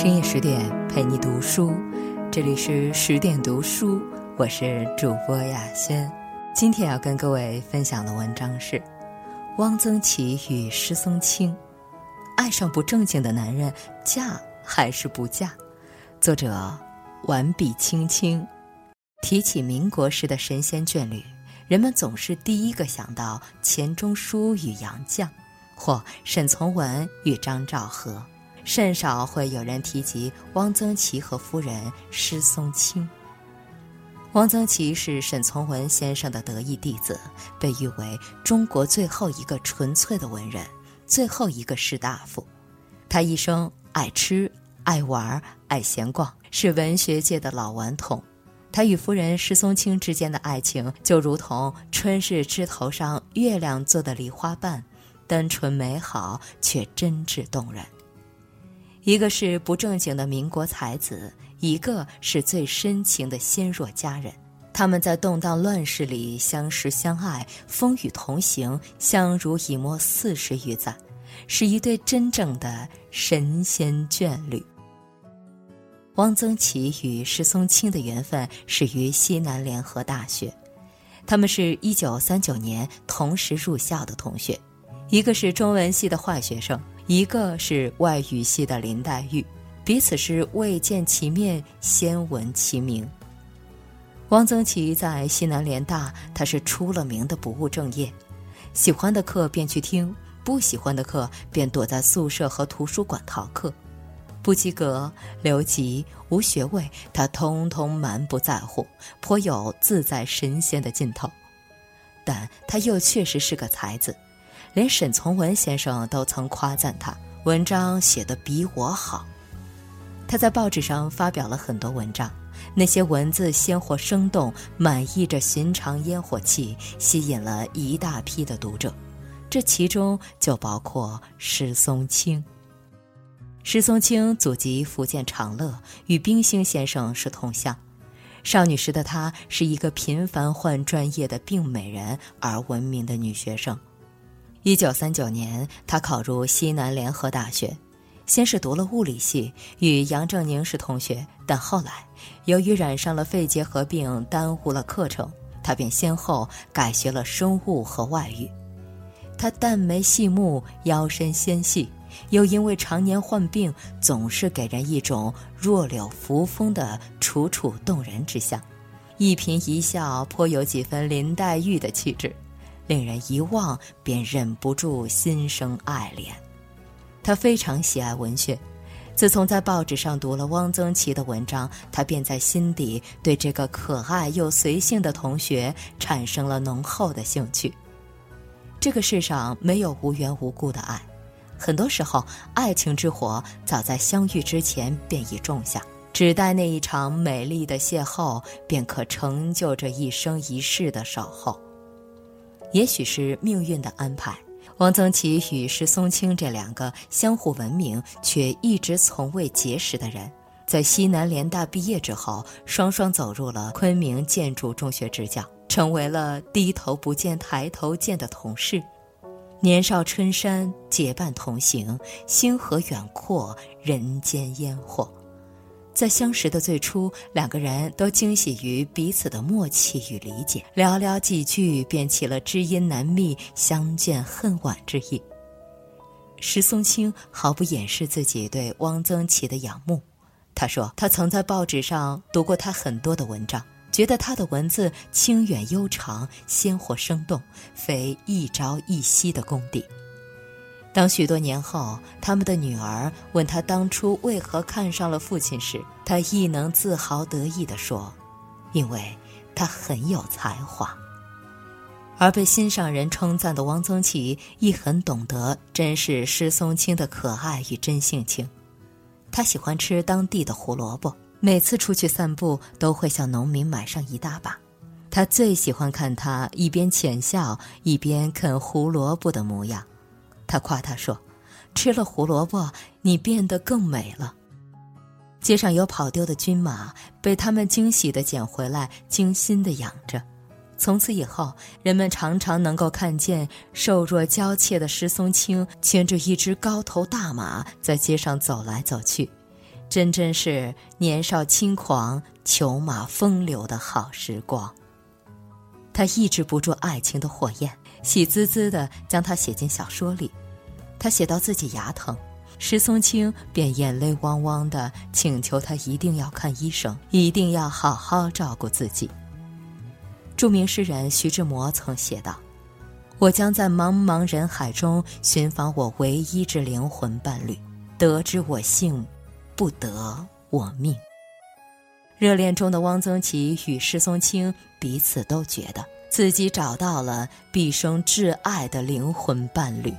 深夜十点陪你读书，这里是十点读书，我是主播雅轩。今天要跟各位分享的文章是《汪曾祺与施松青》，爱上不正经的男人，嫁还是不嫁？作者完笔青青。提起民国时的神仙眷侣，人们总是第一个想到钱钟书与杨绛，或沈从文与张兆和。甚少会有人提及汪曾祺和夫人施松青。汪曾祺是沈从文先生的得意弟子，被誉为中国最后一个纯粹的文人，最后一个士大夫。他一生爱吃、爱玩、爱闲逛，是文学界的老顽童。他与夫人施松青之间的爱情，就如同春日枝头上月亮做的梨花瓣，单纯美好，却真挚动人。一个是不正经的民国才子，一个是最深情的纤弱佳人。他们在动荡乱世里相识相爱，风雨同行，相濡以沫四十余载，是一对真正的神仙眷侣。汪曾祺与石松青的缘分始于西南联合大学，他们是一九三九年同时入校的同学，一个是中文系的坏学生。一个是外语系的林黛玉，彼此是未见其面先闻其名。汪曾祺在西南联大，他是出了名的不务正业，喜欢的课便去听，不喜欢的课便躲在宿舍和图书馆逃课，不及格、留级、无学位，他通通满不在乎，颇有自在神仙的劲头。但他又确实是个才子。连沈从文先生都曾夸赞他文章写得比我好。他在报纸上发表了很多文章，那些文字鲜活生动，满溢着寻常烟火气，吸引了一大批的读者。这其中就包括施松青。施松青祖籍福建长乐，与冰心先生是同乡。少女时的她是一个频繁换专业的病美人而闻名的女学生。一九三九年，他考入西南联合大学，先是读了物理系，与杨振宁是同学。但后来，由于染上了肺结核病，耽误了课程，他便先后改学了生物和外语。他淡眉细目，腰身纤细，又因为常年患病，总是给人一种弱柳扶风的楚楚动人之相，一颦一笑颇有几分林黛玉的气质。令人一望便忍不住心生爱怜。他非常喜爱文学，自从在报纸上读了汪曾祺的文章，他便在心底对这个可爱又随性的同学产生了浓厚的兴趣。这个世上没有无缘无故的爱，很多时候爱情之火早在相遇之前便已种下，只待那一场美丽的邂逅，便可成就这一生一世的守候。也许是命运的安排，汪曾祺与石松青这两个相互闻名却一直从未结识的人，在西南联大毕业之后，双双走入了昆明建筑中学执教，成为了低头不见抬头见的同事。年少春山，结伴同行，星河远阔，人间烟火。在相识的最初，两个人都惊喜于彼此的默契与理解，寥寥几句便起了知音难觅、相见恨晚之意。石松青毫不掩饰自己对汪曾祺的仰慕，他说他曾在报纸上读过他很多的文章，觉得他的文字清远悠长、鲜活生动，非一朝一夕的功底。当许多年后，他们的女儿问他当初为何看上了父亲时，他亦能自豪得意地说：“因为他很有才华。”而被心上人称赞的汪曾祺亦很懂得珍视施松青的可爱与真性情。他喜欢吃当地的胡萝卜，每次出去散步都会向农民买上一大把。他最喜欢看他一边浅笑一边啃胡萝卜的模样。他夸他说：“吃了胡萝卜，你变得更美了。”街上有跑丢的军马，被他们惊喜地捡回来，精心地养着。从此以后，人们常常能够看见瘦弱娇怯的石松青牵着一只高头大马在街上走来走去。真真是年少轻狂、裘马风流的好时光。他抑制不住爱情的火焰，喜滋滋地将它写进小说里。他写到自己牙疼，石松青便眼泪汪汪地请求他一定要看医生，一定要好好照顾自己。著名诗人徐志摩曾写道：“我将在茫茫人海中寻访我唯一之灵魂伴侣，得之我幸，不得我命。”热恋中的汪曾祺与施松青彼此都觉得自己找到了毕生挚爱的灵魂伴侣，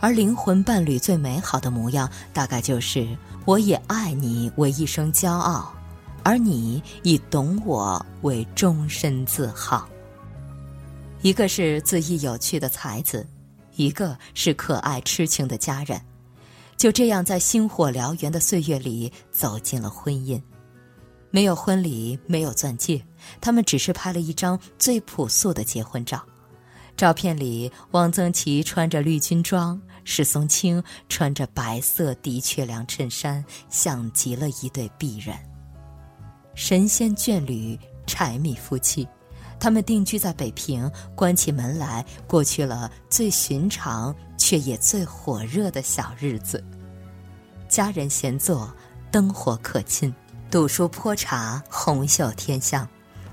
而灵魂伴侣最美好的模样，大概就是我以爱你为一生骄傲。而你以懂我为终身自豪。一个是恣意有趣的才子，一个是可爱痴情的佳人，就这样在星火燎原的岁月里走进了婚姻。没有婚礼，没有钻戒，他们只是拍了一张最朴素的结婚照。照片里，汪曾祺穿着绿军装，史松青穿着白色的确良衬衫，像极了一对璧人。神仙眷侣，柴米夫妻，他们定居在北平，关起门来过去了最寻常却也最火热的小日子。家人闲坐，灯火可亲，读书泼茶，红袖添香，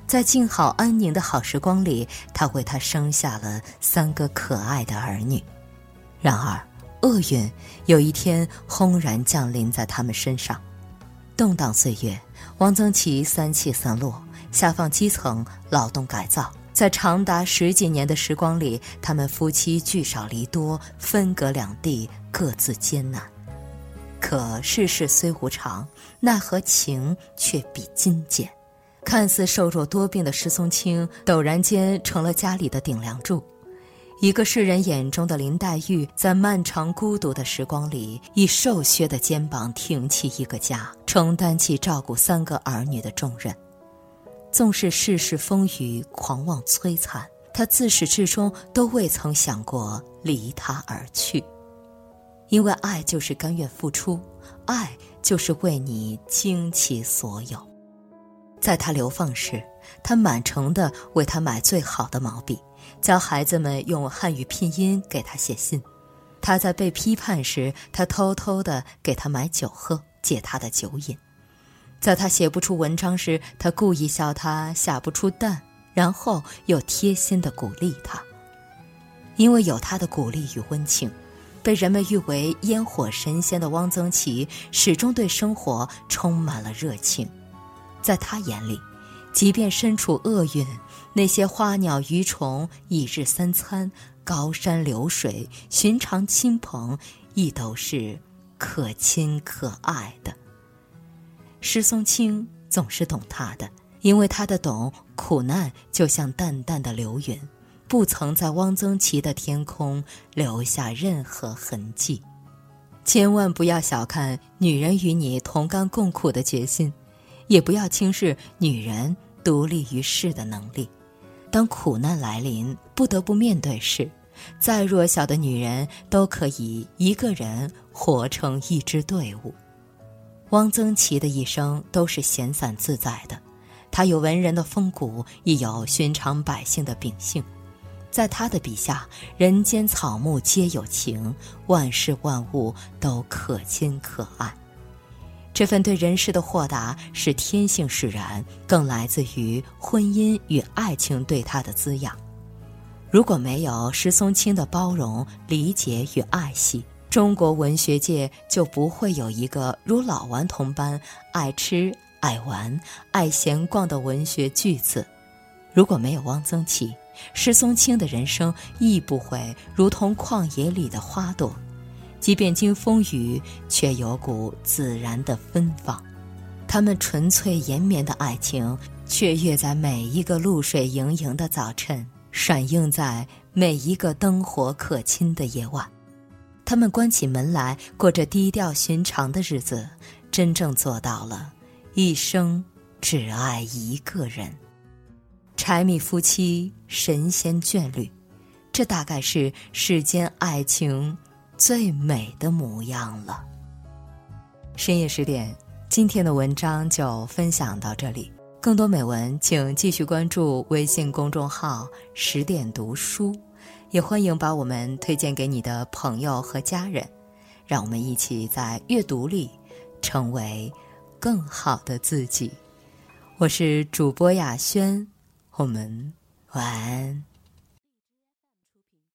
在静好安宁的好时光里，他为他生下了三个可爱的儿女。然而，厄运有一天轰然降临在他们身上。动荡岁月，汪曾祺三起三落，下放基层，劳动改造。在长达十几年的时光里，他们夫妻聚少离多，分隔两地，各自艰难。可世事虽无常，奈何情却比金坚。看似瘦弱多病的石松青，陡然间成了家里的顶梁柱。一个世人眼中的林黛玉，在漫长孤独的时光里，以瘦削的肩膀挺起一个家，承担起照顾三个儿女的重任。纵是世事风雨、狂妄摧残，他自始至终都未曾想过离他而去。因为爱就是甘愿付出，爱就是为你倾其所有。在他流放时，他满城的为他买最好的毛笔。教孩子们用汉语拼音给他写信，他在被批判时，他偷偷的给他买酒喝，解他的酒瘾；在他写不出文章时，他故意笑他下不出蛋，然后又贴心的鼓励他。因为有他的鼓励与温情，被人们誉为烟火神仙的汪曾祺，始终对生活充满了热情。在他眼里，即便身处厄运。那些花鸟鱼虫、一日三餐、高山流水、寻常亲朋，亦都是可亲可爱的。石松青总是懂他的，因为他的懂，苦难就像淡淡的流云，不曾在汪曾祺的天空留下任何痕迹。千万不要小看女人与你同甘共苦的决心，也不要轻视女人独立于世的能力。当苦难来临，不得不面对时，再弱小的女人都可以一个人活成一支队伍。汪曾祺的一生都是闲散自在的，他有文人的风骨，亦有寻常百姓的秉性。在他的笔下，人间草木皆有情，万事万物都可亲可爱。这份对人世的豁达是天性使然，更来自于婚姻与爱情对他的滋养。如果没有石松青的包容、理解与爱惜，中国文学界就不会有一个如老顽童般爱吃、爱玩、爱闲逛的文学巨子。如果没有汪曾祺，石松青的人生亦不会如同旷野里的花朵。即便经风雨，却有股自然的芬芳。他们纯粹延绵的爱情，雀跃在每一个露水盈盈的早晨，闪映在每一个灯火可亲的夜晚。他们关起门来，过着低调寻常的日子，真正做到了一生只爱一个人。柴米夫妻，神仙眷侣，这大概是世间爱情。最美的模样了。深夜十点，今天的文章就分享到这里，更多美文请继续关注微信公众号“十点读书”，也欢迎把我们推荐给你的朋友和家人，让我们一起在阅读里成为更好的自己。我是主播雅轩，我们晚安。